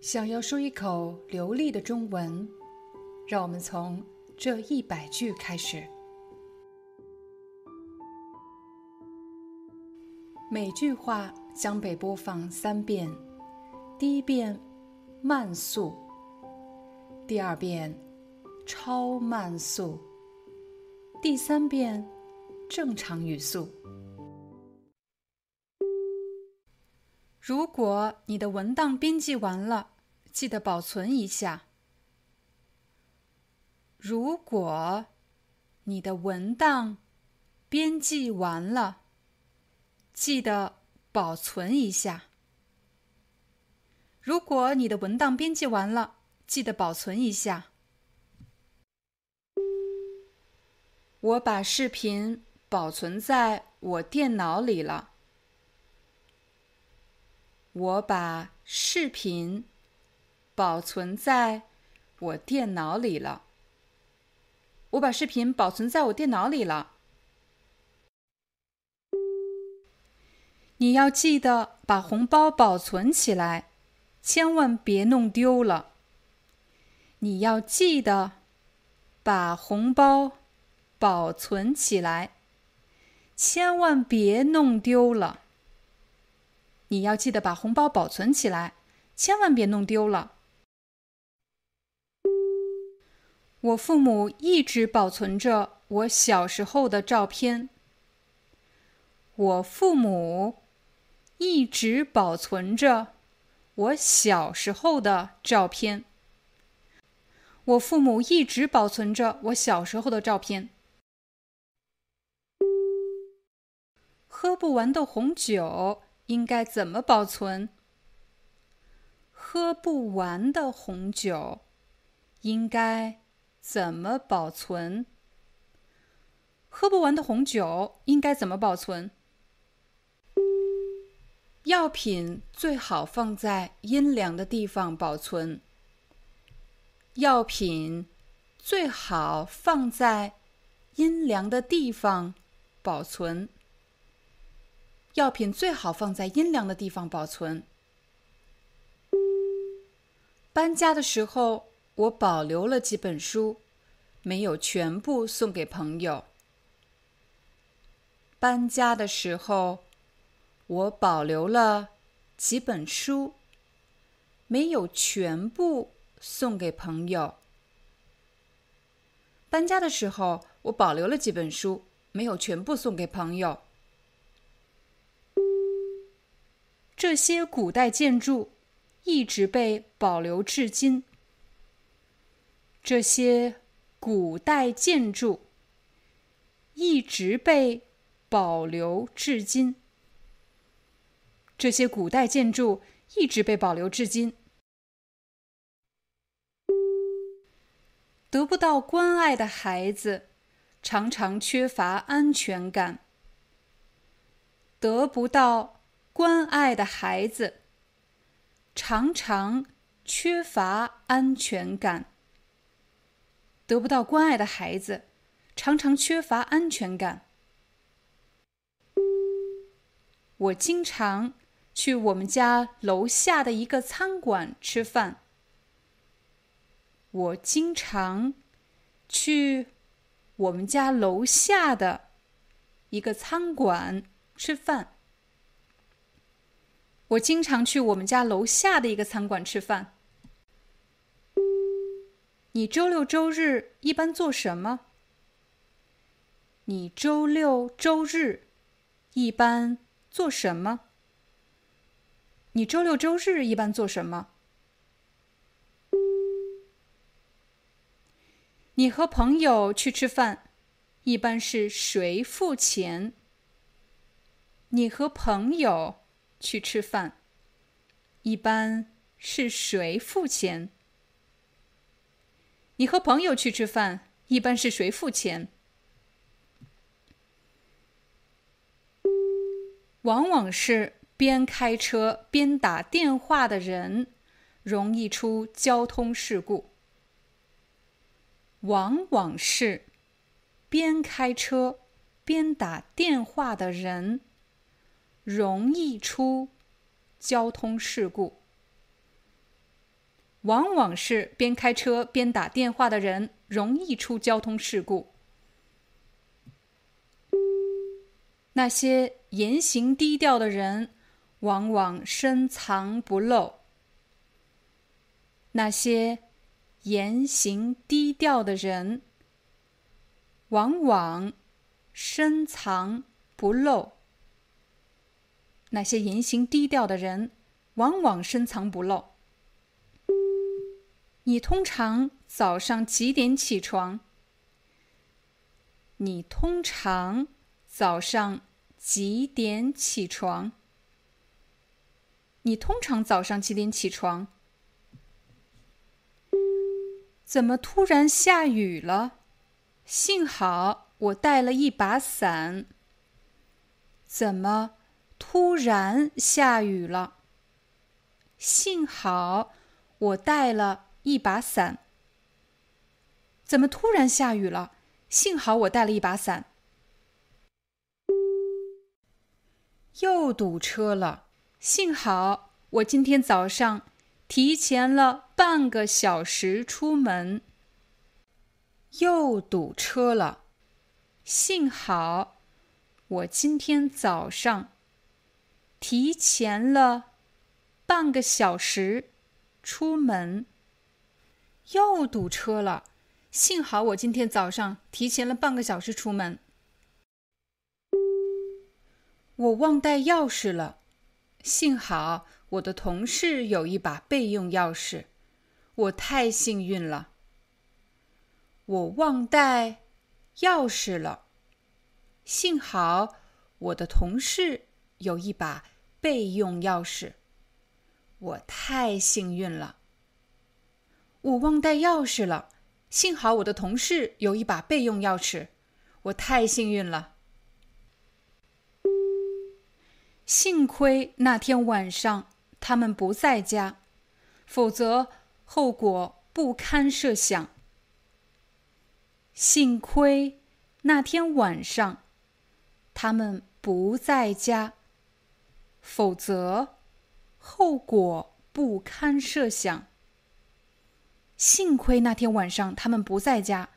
想要说一口流利的中文，让我们从这一百句开始。每句话将被播放三遍，第一遍慢速，第二遍超慢速，第三遍正常语速。如果你的文档编辑完了，记得保存一下。如果你的文档编辑完了，记得保存一下。如果你的文档编辑完了，记得保存一下。我把视频保存在我电脑里了。我把视频保存在我电脑里了。我把视频保存在我电脑里了。你要记得把红包保存起来，千万别弄丢了。你要记得把红包保存起来，千万别弄丢了。你要记得把红包保存起来，千万别弄丢了。我父母一直保存着我小时候的照片。我父母一直保存着我小时候的照片。我父母一直保存着我小时候的照片。喝不完的红酒。应该怎么保存？喝不完的红酒应该怎么保存？喝不完的红酒应该怎么保存？药品最好放在阴凉的地方保存。药品最好放在阴凉的地方保存。药品最好放在阴凉的地方保存。搬家的时候，我保留了几本书，没有全部送给朋友。搬家的时候，我保留了几本书，没有全部送给朋友。搬家的时候，我保留了几本书，没有全部送给朋友。这些古代建筑一直被保留至今。这些古代建筑一直被保留至今。这些古代建筑一直被保留至今。得不到关爱的孩子常常缺乏安全感。得不到。关爱的孩子常常缺乏安全感。得不到关爱的孩子常常缺乏安全感。我经常去我们家楼下的一个餐馆吃饭。我经常去我们家楼下的一个餐馆吃饭。我经常去我们家楼下的一个餐馆吃饭。你周六周日一般做什么？你周六周日一般做什么？你周六周日一般做什么？你和朋友去吃饭，一般是谁付钱？你和朋友。去吃饭，一般是谁付钱？你和朋友去吃饭，一般是谁付钱？往往是边开车边打电话的人容易出交通事故。往往是边开车边打电话的人容易出交通事故。往往是边开车边打电话的人容易出交通事故。那些言行低调的人，往往深藏不露。那些言行低调的人，往往深藏不露。那些言行低调的人，往往深藏不露。你通常早上几点起床？你通常。早上几点起床？你通常早上几点起床？怎么突然下雨了？幸好我带了一把伞。怎么突然下雨了？幸好我带了一把伞。怎么突然下雨了？幸好我带了一把伞。又堵车了，幸好我今天早上提前了半个小时出门。又堵车了，幸好我今天早上提前了半个小时出门。又堵车了，幸好我今天早上提前了半个小时出门。我忘带钥匙了，幸好我的同事有一把备用钥匙，我太幸运了。我忘带钥匙了，幸好我的同事有一把备用钥匙，我太幸运了。我忘带钥匙了，幸好我的同事有一把备用钥匙，我太幸运了。幸亏那天晚上他们不在家，否则后果不堪设想。幸亏那天晚上他们不在家，否则后果不堪设想。幸亏那天晚上他们不在家，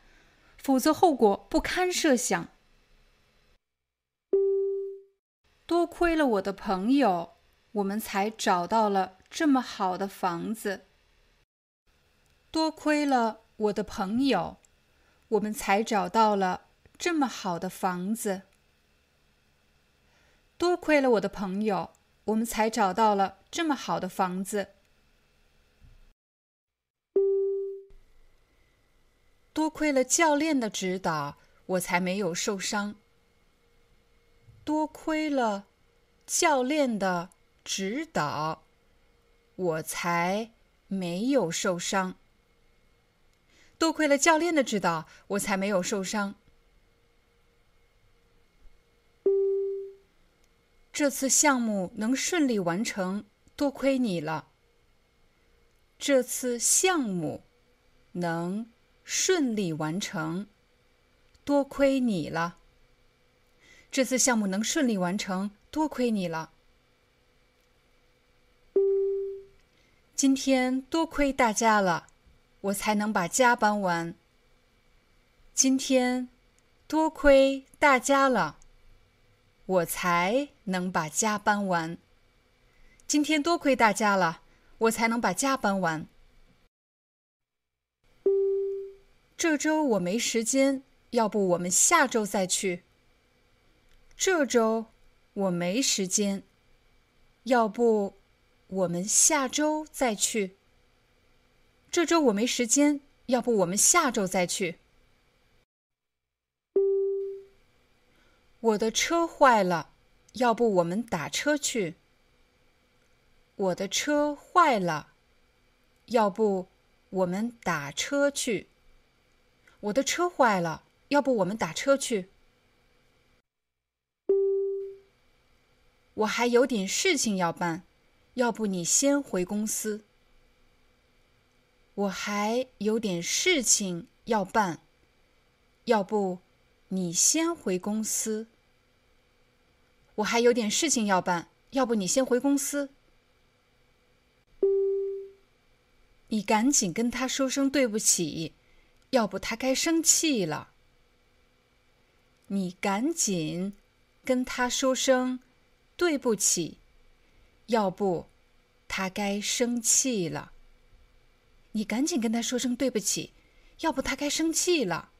否则后果不堪设想。多亏了我的朋友，我们才找到了这么好的房子。多亏了我的朋友，我们才找到了这么好的房子。多亏了我的朋友，我们才找到了这么好的房子。多亏了教练的指导，我才没有受伤。多亏了教练的指导，我才没有受伤。多亏了教练的指导，我才没有受伤。这次项目能顺利完成，多亏你了。这次项目能顺利完成，多亏你了。这次项目能顺利完成，多亏你了。今天多亏大家了，我才能把家搬完。今天多亏大家了，我才能把家搬完。今天多亏大家了，我才能把家搬完。这周我没时间，要不我们下周再去。这周我没时间，要不我们下周再去。这周我没时间，要不我们下周再去。我的车坏了，要不我们打车去。我的车坏了，要不我们打车去？我的车坏了，要不我们打车去？我还有点事情要办，要不你先回公司。我还有点事情要办，要不你先回公司。我还有点事情要办，要不你先回公司。你赶紧跟他说声对不起，要不他该生气了。你赶紧跟他说声对不起，要不他该生气了。你赶紧跟他说声对不起，要不他该生气了。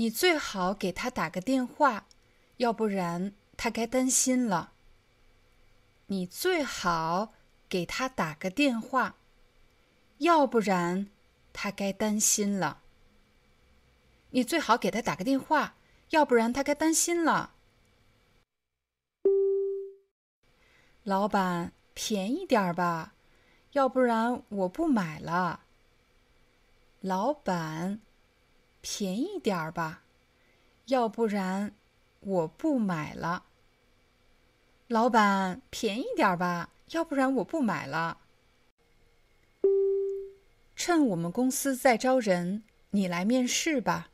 你最好给他打个电话，要不然他该担心了。你最好给他打个电话，要不然他该担心了。你最好给他打个电话，要不然他该担心了。老板，便宜点吧，要不然我不买了。老板，便宜点儿吧，要不然我不买了。老板，便宜点吧，要不然我不买了。趁我们公司在招人，你来面试吧。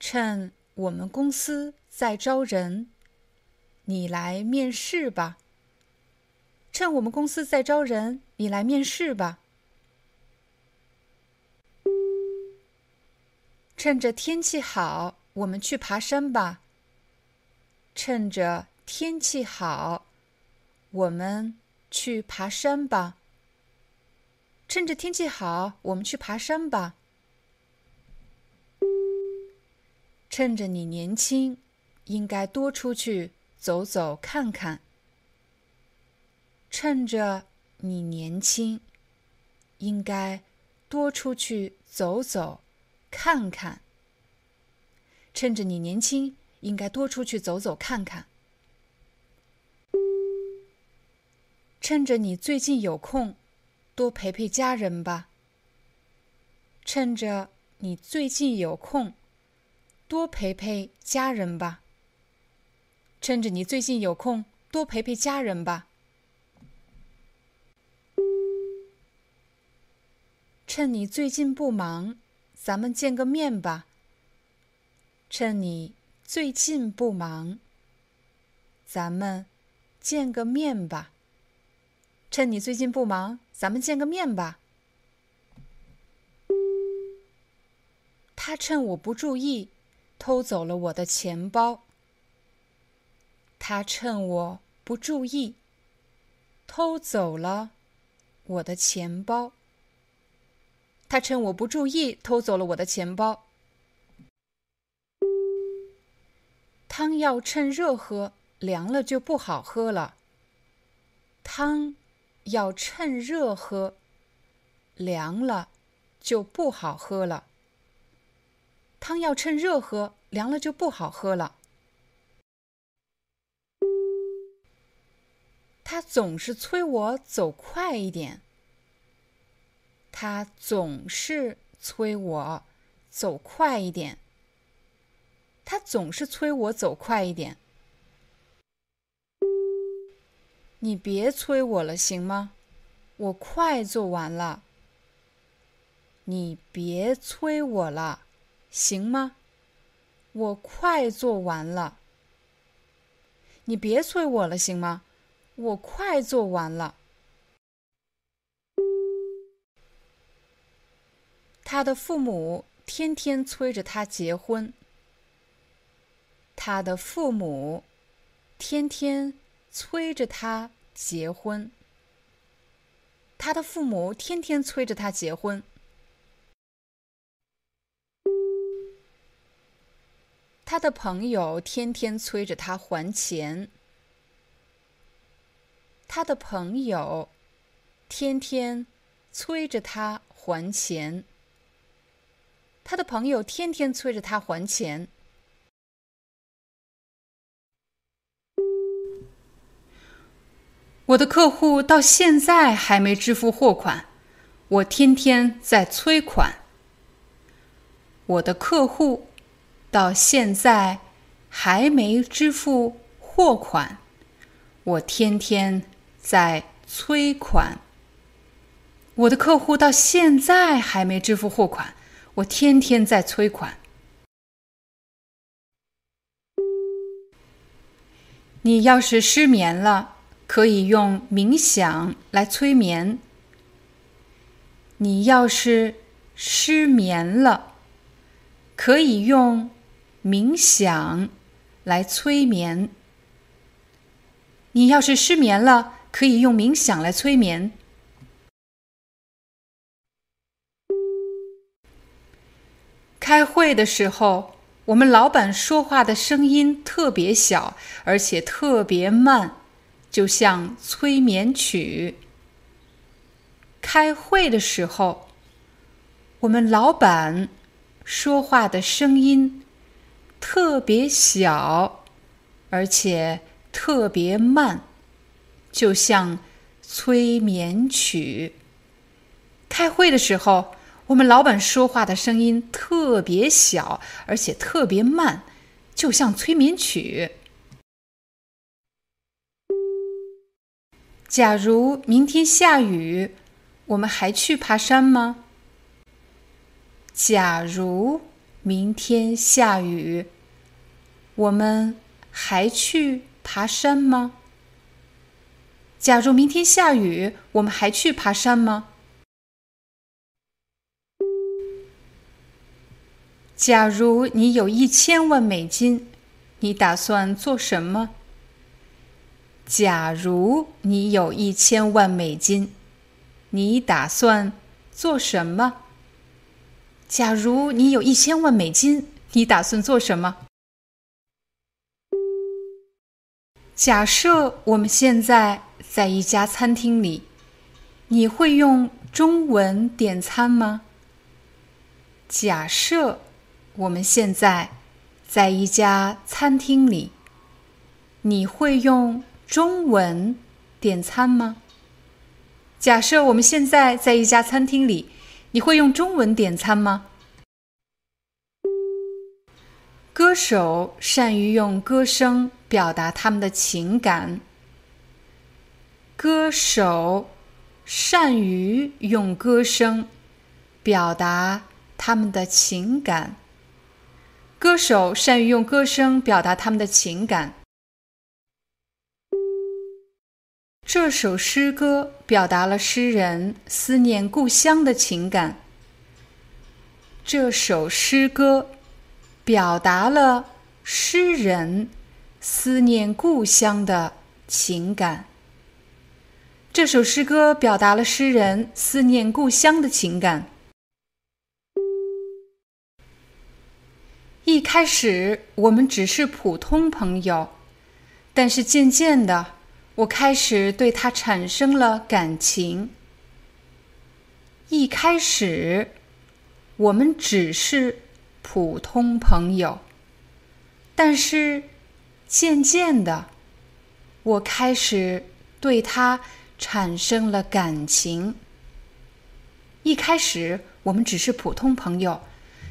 趁我们公司在招人，你来面试吧。趁我们公司在招人，你来面试吧。趁着天气好，我们去爬山吧。趁着。天气好，我们去爬山吧。趁着天气好，我们去爬山吧。趁着你年轻，应该多出去走走看看。趁着你年轻，应该多出去走走看看。趁着你年轻，应该多出去走走看看。趁着你最近有空，多陪陪家人吧。趁着你最近有空，多陪陪家人吧。趁着你最近有空，多陪陪家人吧。趁你最近不忙，咱们见个面吧。趁你最近不忙，咱们见个面吧。趁你最近不忙，咱们见个面吧。他趁我不注意，偷走了我的钱包。他趁我不注意，偷走了我的钱包。他趁我不注意，偷走了我的钱包。汤要趁热喝，凉了就不好喝了。汤。要趁热喝，凉了就不好喝了。汤要趁热喝，凉了就不好喝了。他总是催我走快一点。他总是催我走快一点。他总是催我走快一点。你别催我了，行吗？我快做完了。你别催我了，行吗？我快做完了。你别催我了，行吗？我快做完了。他的父母天天催着他结婚。他的父母天天。催着他结婚。他的父母天天催着他结婚。他的朋友天天催着他还钱。他的朋友天天催着他还钱。他的朋友天天催着他还钱。我的客户到现在还没支付货款，我天天在催款。我的客户到现在还没支付货款，我天天在催款。我的客户到现在还没支付货款，我天天在催款。你要是失眠了，可以用冥想来催眠。你要是失眠了，可以用冥想来催眠。你要是失眠了，可以用冥想来催眠。开会的时候，我们老板说话的声音特别小，而且特别慢，就像催眠曲。开会的时候，我们老板说话的声音特别小，而且特别慢，就像催眠曲。开会的时候。我们老板说话的声音特别小，而且特别慢，就像催眠曲。假如明天下雨，我们还去爬山吗？假如明天下雨，我们还去爬山吗？假如明天下雨，我们还去爬山吗？假如你有一千万美金，你打算做什么？假如你有一千万美金，你打算做什么？假如你有一千万美金，你打算做什么？假设我们现在在一家餐厅里，你会用中文点餐吗？假设。我们现在在一家餐厅里，你会用中文点餐吗？假设我们现在在一家餐厅里，你会用中文点餐吗？歌手善于用歌声表达他们的情感。歌手善于用歌声表达他们的情感。歌手善于用歌声表达他们的情感。这首诗歌表达了诗人思念故乡的情感。这首诗歌表达了诗人思念故乡的情感。这首诗歌表达了诗人思念故乡的情感。一开始我们只是普通朋友，但是渐渐的，我开始对他产生了感情。一开始我们只是普通朋友，但是渐渐的，我开始对他产生了感情。一开始我们只是普通朋友，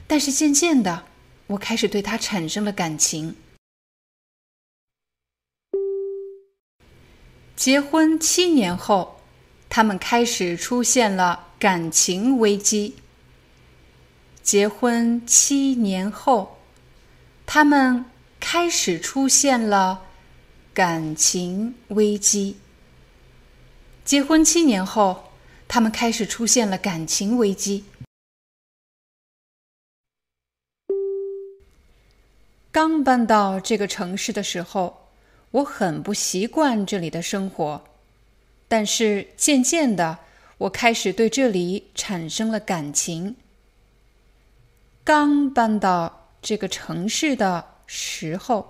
但是渐渐的。我开始对他产生了感情。结婚七年后，他们开始出现了感情危机。结婚七年后，他们开始出现了感情危机。结婚七年后，他们开始出现了感情危机。刚搬到这个城市的时候，我很不习惯这里的生活，但是渐渐的，我开始对这里产生了感情。刚搬到这个城市的时候，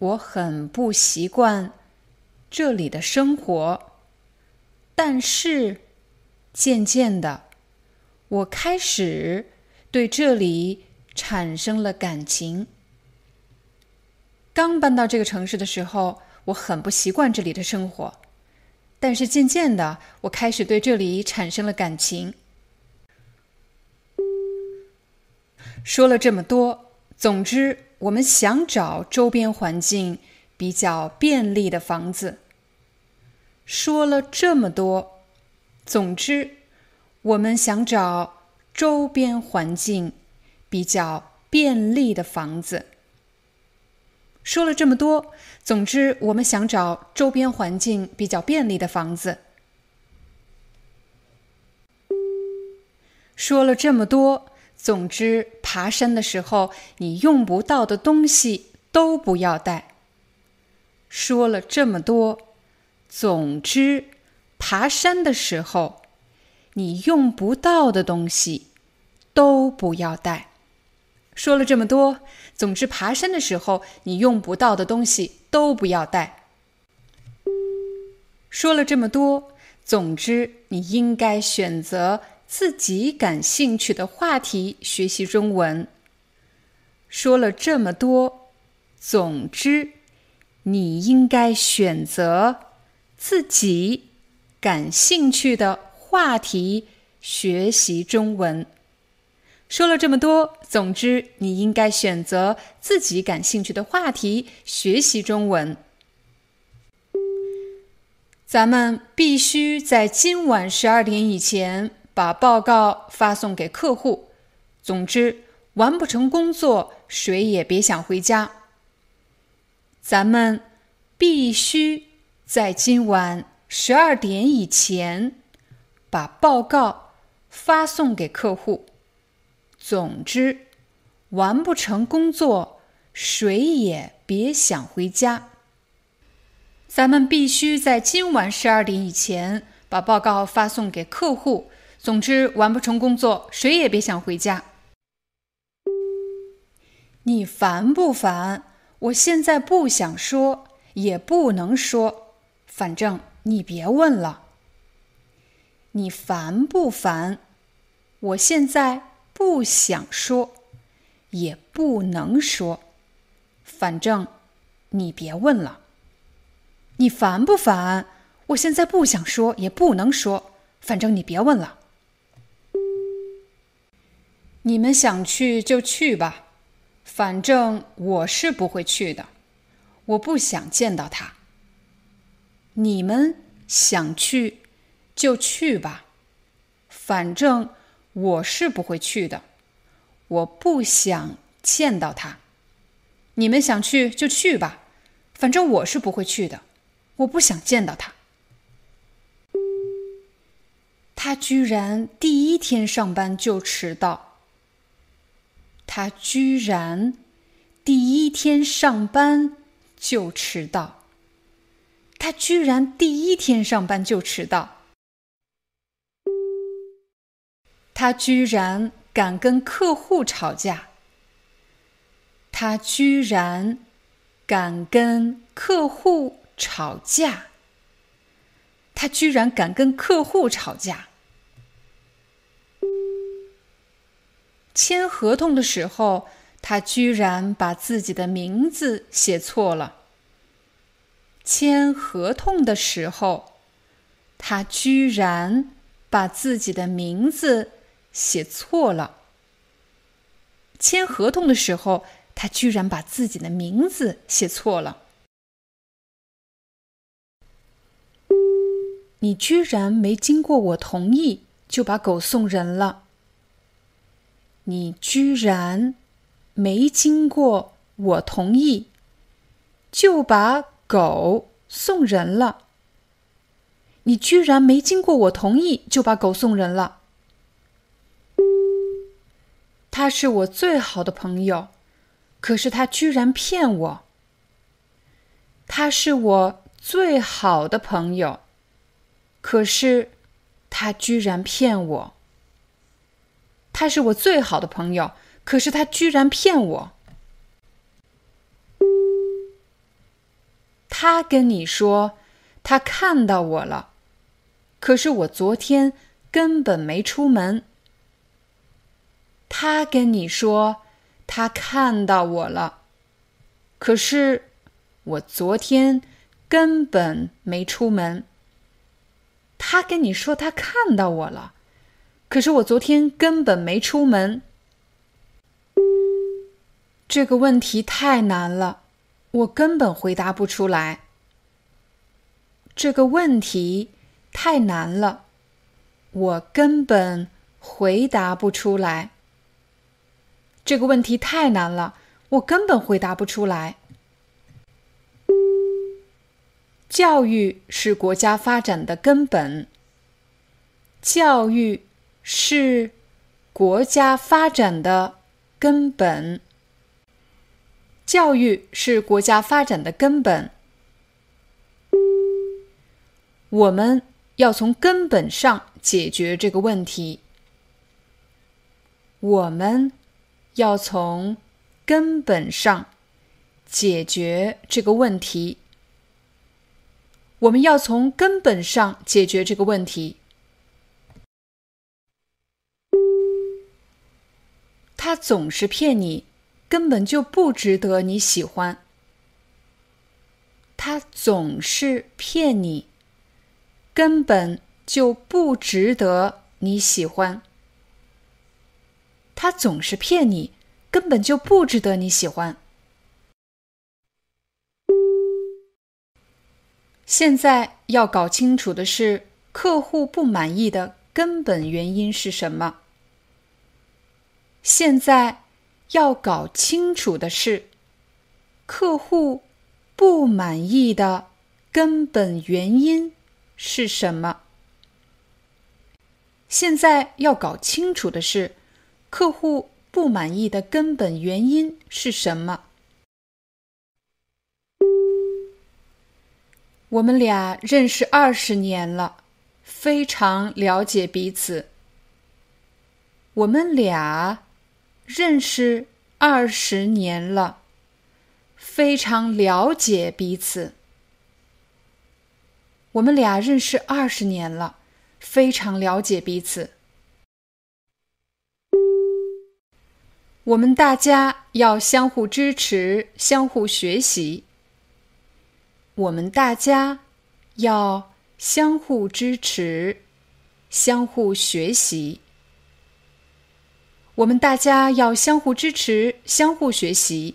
我很不习惯这里的生活，但是渐渐的，我开始对这里产生了感情。刚搬到这个城市的时候，我很不习惯这里的生活，但是渐渐的，我开始对这里产生了感情。说了这么多，总之，我们想找周边环境比较便利的房子。说了这么多，总之，我们想找周边环境比较便利的房子。说了这么多，总之，我们想找周边环境比较便利的房子。说了这么多，总之，爬山的时候你用不到的东西都不要带。说了这么多，总之，爬山的时候你用不到的东西都不要带。说了这么多，总之，爬山的时候你用不到的东西都不要带。说了这么多，总之，你应该选择自己感兴趣的话题学习中文。说了这么多，总之，你应该选择自己感兴趣的话题学习中文。说了这么多，总之你应该选择自己感兴趣的话题学习中文。咱们必须在今晚十二点以前把报告发送给客户。总之，完不成工作，谁也别想回家。咱们必须在今晚十二点以前把报告发送给客户。总之，完不成工作，谁也别想回家。咱们必须在今晚十二点以前把报告发送给客户。总之，完不成工作，谁也别想回家。你烦不烦？我现在不想说，也不能说，反正你别问了。你烦不烦？我现在。不想说，也不能说，反正你别问了。你烦不烦？我现在不想说，也不能说，反正你别问了。你们想去就去吧，反正我是不会去的。我不想见到他。你们想去就去吧，反正。我是不会去的，我不想见到他。你们想去就去吧，反正我是不会去的，我不想见到他。他居然第一天上班就迟到。他居然第一天上班就迟到。他居然第一天上班就迟到。他居然敢跟客户吵架！他居然敢跟客户吵架！他居然敢跟客户吵架！签合同的时候，他居然把自己的名字写错了。签合同的时候，他居然把自己的名字。写错了。签合同的时候，他居然把自己的名字写错了。你居然没经过我同意就把狗送人了。你居然没经过我同意就把狗送人了。你居然没经过我同意就把狗送人了。他是我最好的朋友，可是他居然骗我。他是我最好的朋友，可是他居然骗我。他是我最好的朋友，可是他居然骗我。他跟你说他看到我了，可是我昨天根本没出门。他跟你说，他看到我了，可是我昨天根本没出门。他跟你说他看到我了，可是我昨天根本没出门。这个问题太难了，我根本回答不出来。这个问题太难了，我根本回答不出来。这个问题太难了，我根本回答不出来。教育是国家发展的根本。教育是国家发展的根本。教育是国家发展的根本。我们要从根本上解决这个问题。我们要从根本上解决这个问题。我们要从根本上解决这个问题。他总是骗你，根本就不值得你喜欢。他总是骗你，根本就不值得你喜欢。他总是骗你，根本就不值得你喜欢。现在要搞清楚的是，客户不满意的根本原因是什么？现在要搞清楚的是，客户不满意的根本原因是什么？现在要搞清楚的是，客户不满意的根本原因是什么？我们俩认识二十年了，非常了解彼此。我们俩认识二十年了，非常了解彼此。我们俩认识二十年了，非常了解彼此。我们大家要相互支持，相互学习。我们大家要相互支持，相互学习。我们大家要相互支持，相互学习。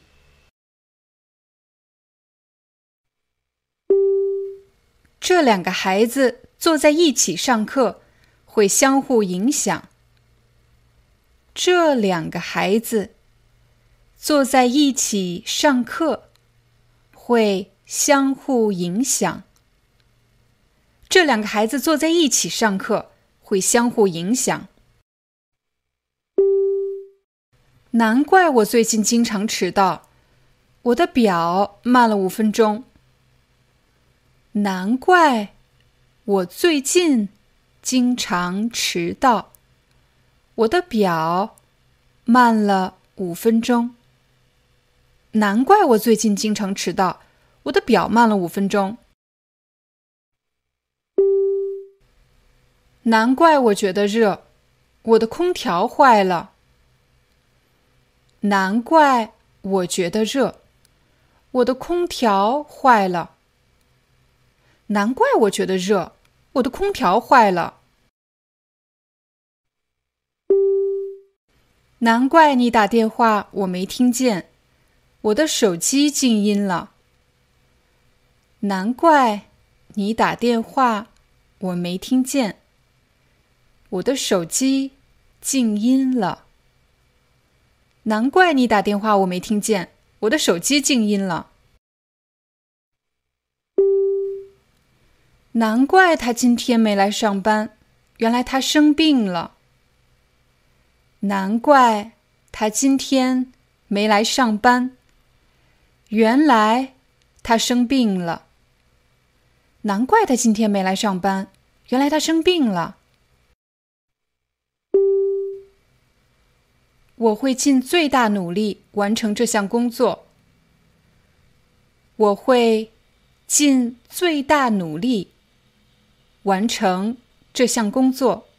这两个孩子坐在一起上课，会相互影响。这两个孩子坐在一起上课，会。相互影响。这两个孩子坐在一起上课，会相互影响。难怪我最近经常迟到，我的表慢了五分钟。难怪我最近经常迟到，我的表慢了五分钟。难怪我最近经常迟到。我的表慢了五分钟，难怪我觉得热，我的空调坏了。难怪我觉得热，我的空调坏了。难怪我觉得热，我的空调坏了。难怪你打电话我没听见，我的手机静音了。难怪你打电话我没听见，我的手机静音了。难怪你打电话我没听见，我的手机静音了。难怪他今天没来上班，原来他生病了。难怪他今天没来上班，原来他生病了。难怪他今天没来上班，原来他生病了。我会尽最大努力完成这项工作。我会尽最大努力完成这项工作。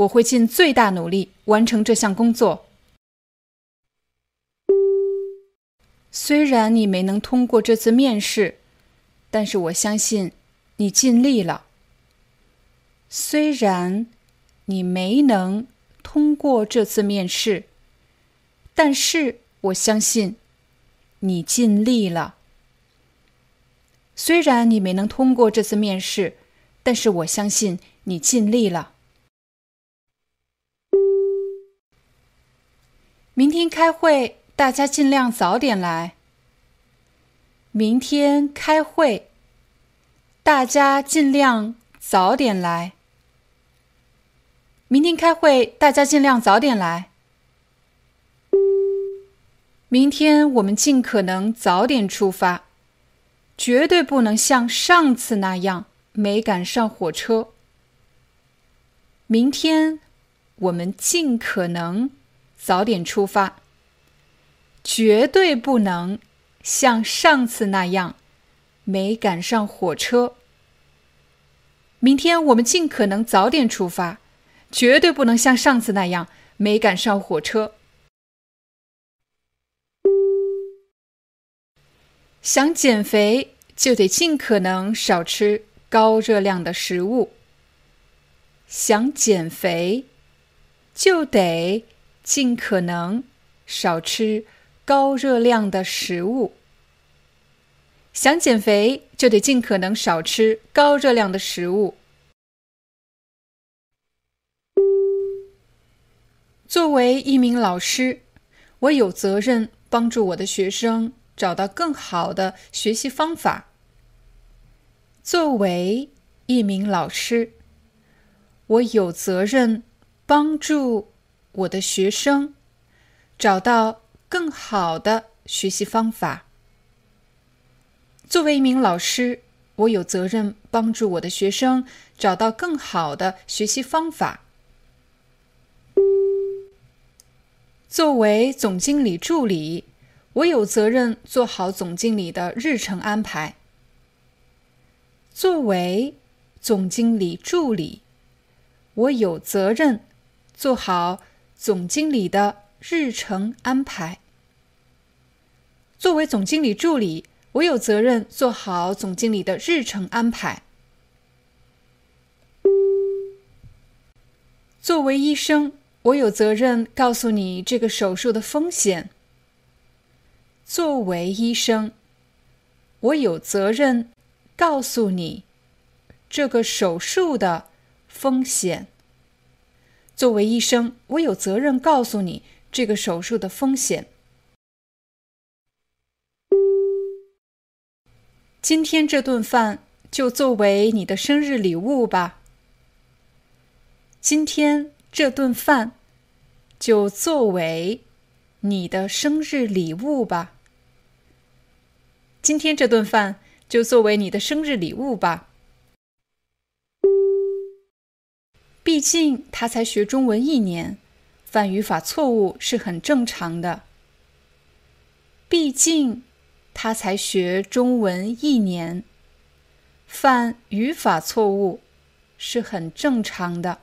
我会尽最大努力完成这项工作。虽然你没能通过这次面试。但是我相信，你尽力了。虽然你没能通过这次面试，但是我相信你尽力了。虽然你没能通过这次面试，但是我相信你尽力了。明天开会，大家尽量早点来。明天开会，大家尽量早点来。明天开会，大家尽量早点来。明天我们尽可能早点出发，绝对不能像上次那样没赶上火车。明天我们尽可能早点出发，绝对不能像上次那样没赶上火车。明天我们尽可能早点出发。绝对不能像上次那样没赶上火车。想减肥就得尽可能少吃高热量的食物。想减肥就得尽可能少吃高热量的食物。想减肥就得尽可能少吃高热量的食物。作为一名老师，我有责任帮助我的学生找到更好的学习方法。作为一名老师，我有责任帮助我的学生找到更好的学习方法。作为一名老师，我有责任帮助我的学生找到更好的学习方法。作为总经理助理，我有责任做好总经理的日程安排。作为总经理助理，我有责任做好总经理的日程安排。作为总经理助理，我有责任做好总经理的日程安排。作为医生。我有责任告诉你这个手术的风险。作为医生，我有责任告诉你这个手术的风险。作为医生，我有责任告诉你这个手术的风险。今天这顿饭就作为你的生日礼物吧。今天。这顿饭就作为你的生日礼物吧。今天这顿饭就作为你的生日礼物吧。毕竟他才学中文一年，犯语法错误是很正常的。毕竟他才学中文一年，犯语法错误是很正常的。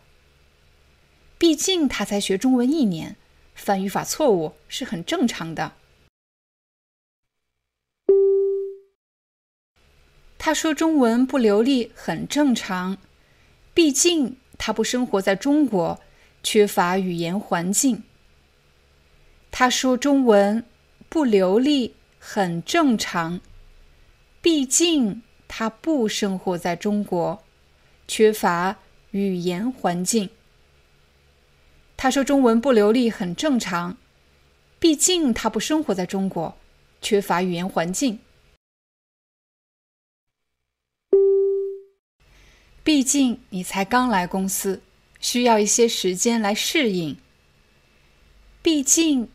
毕竟他才学中文一年，犯语法错误是很正常的。他说中文不流利很正常，毕竟他不生活在中国，缺乏语言环境。他说中文不流利很正常，毕竟他不生活在中国，缺乏语言环境。他说中文不流利很正常，毕竟他不生活在中国，缺乏语言环境。毕竟你才刚来公司，需要一些时间来适应。毕竟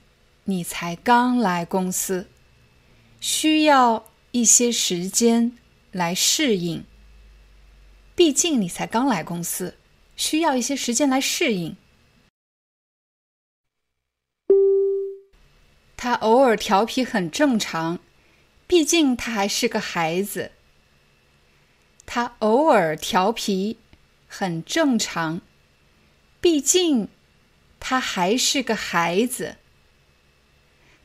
你才刚来公司，需要一些时间来适应。毕竟你才刚来公司，需要一些时间来适应。他偶尔调皮很正常，毕竟他还是个孩子。他偶尔调皮很正常，毕竟他还是个孩子。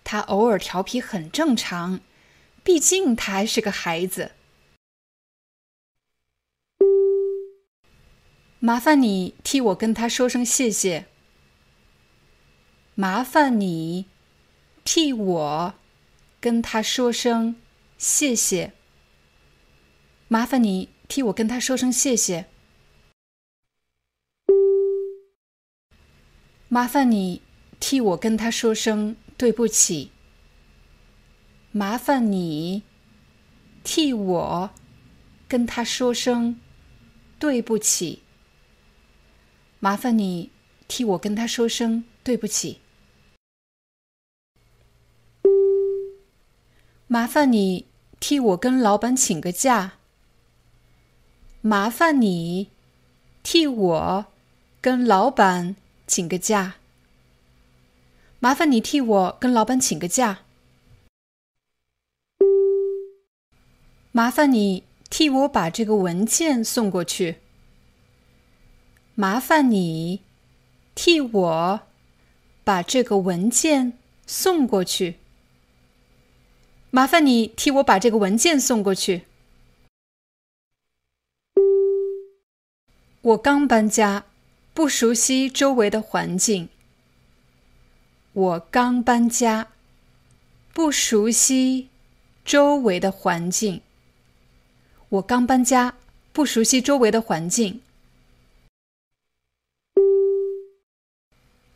他偶尔调皮很正常，毕竟他还是个孩子。麻烦你替我跟他说声谢谢。麻烦你替我跟他说声谢谢。麻烦你替我跟他说声谢谢。麻烦你替我跟他说声对不起。麻烦你替我跟他说声对不起。麻烦你替我跟他说声对不起。麻烦你替我跟老板请个假。麻烦你替我跟老板请个假。麻烦你替我跟老板请个假。麻烦你替我把这个文件送过去。麻烦你替我把这个文件送过去。麻烦你替我把这个文件送过去。我刚搬家，不熟悉周围的环境。我刚搬家，不熟悉周围的环境。我刚搬家，不熟悉周围的环境。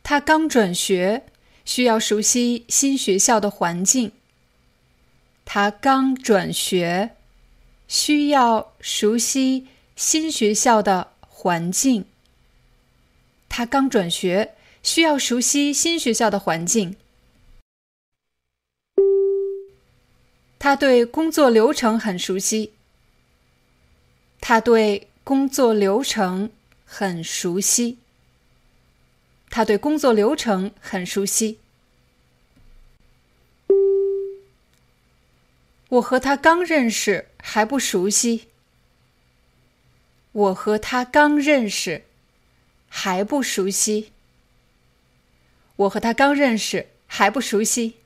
他刚转学，需要熟悉新学校的环境。他刚转学，需要熟悉新学校的环境。他刚转学，需要熟悉新学校的环境。他对工作流程很熟悉。他对工作流程很熟悉。他对工作流程很熟悉。我和他刚认识，还不熟悉。我和他刚认识，还不熟悉。我和他刚认识，还不熟悉。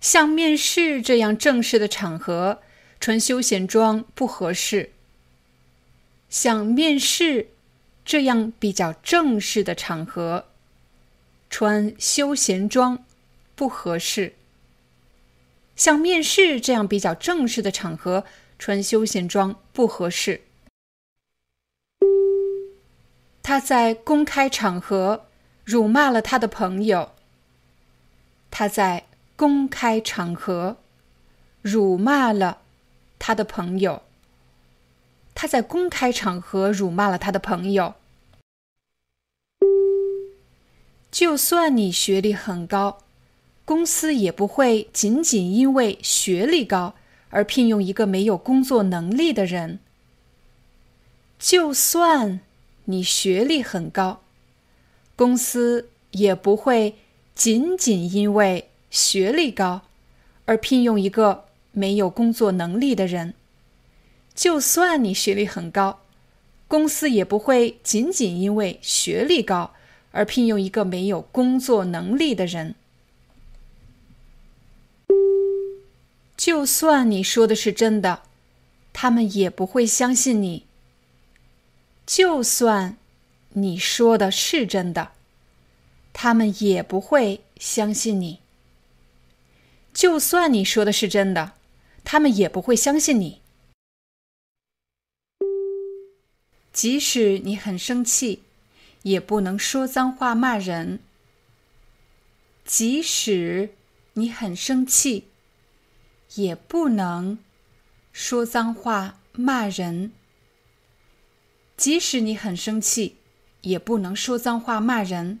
像面试这样正式的场合，穿休闲装不合适。像面试这样比较正式的场合，穿休闲装不合适。像面试这样比较正式的场合，穿休闲装不合适。他在公开场合辱骂了他的朋友。他在。公开场合辱骂了他的朋友。他在公开场合辱骂了他的朋友。就算你学历很高，公司也不会仅仅因为学历高而聘用一个没有工作能力的人。就算你学历很高，公司也不会仅仅因为。学历高，而聘用一个没有工作能力的人。就算你学历很高，公司也不会仅仅因为学历高而聘用一个没有工作能力的人。就算你说的是真的，他们也不会相信你。就算你说的是真的，他们也不会相信你。就算你说的是真的，他们也不会相信你。即使你很生气，也不能说脏话骂人。即使你很生气，也不能说脏话骂人。即使你很生气，也不能说脏话骂人。